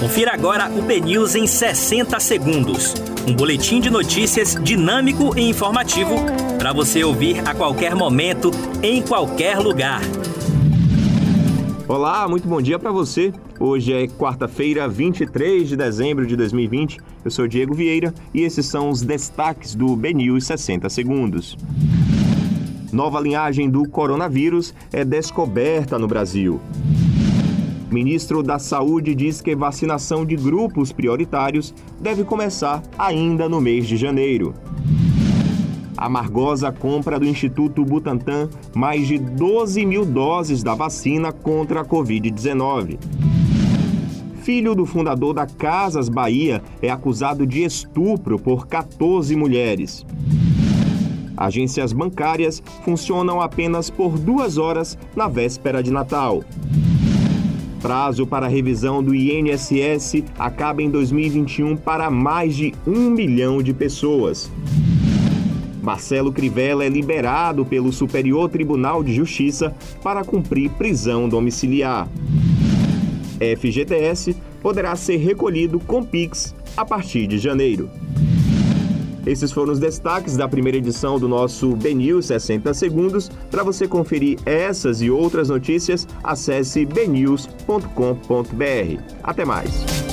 Confira agora o BNews em 60 segundos. Um boletim de notícias dinâmico e informativo para você ouvir a qualquer momento, em qualquer lugar. Olá, muito bom dia para você. Hoje é quarta-feira, 23 de dezembro de 2020. Eu sou Diego Vieira e esses são os destaques do BNews 60 segundos. Nova linhagem do coronavírus é descoberta no Brasil. Ministro da Saúde diz que vacinação de grupos prioritários deve começar ainda no mês de janeiro. A Margosa compra do Instituto Butantan mais de 12 mil doses da vacina contra a Covid-19. Filho do fundador da Casas Bahia é acusado de estupro por 14 mulheres. Agências bancárias funcionam apenas por duas horas na véspera de Natal. Prazo para revisão do INSS acaba em 2021 para mais de um milhão de pessoas. Marcelo Crivella é liberado pelo Superior Tribunal de Justiça para cumprir prisão domiciliar. FGTS poderá ser recolhido com Pix a partir de janeiro. Esses foram os destaques da primeira edição do nosso BNews 60 Segundos. Para você conferir essas e outras notícias, acesse bnews.com.br. Até mais!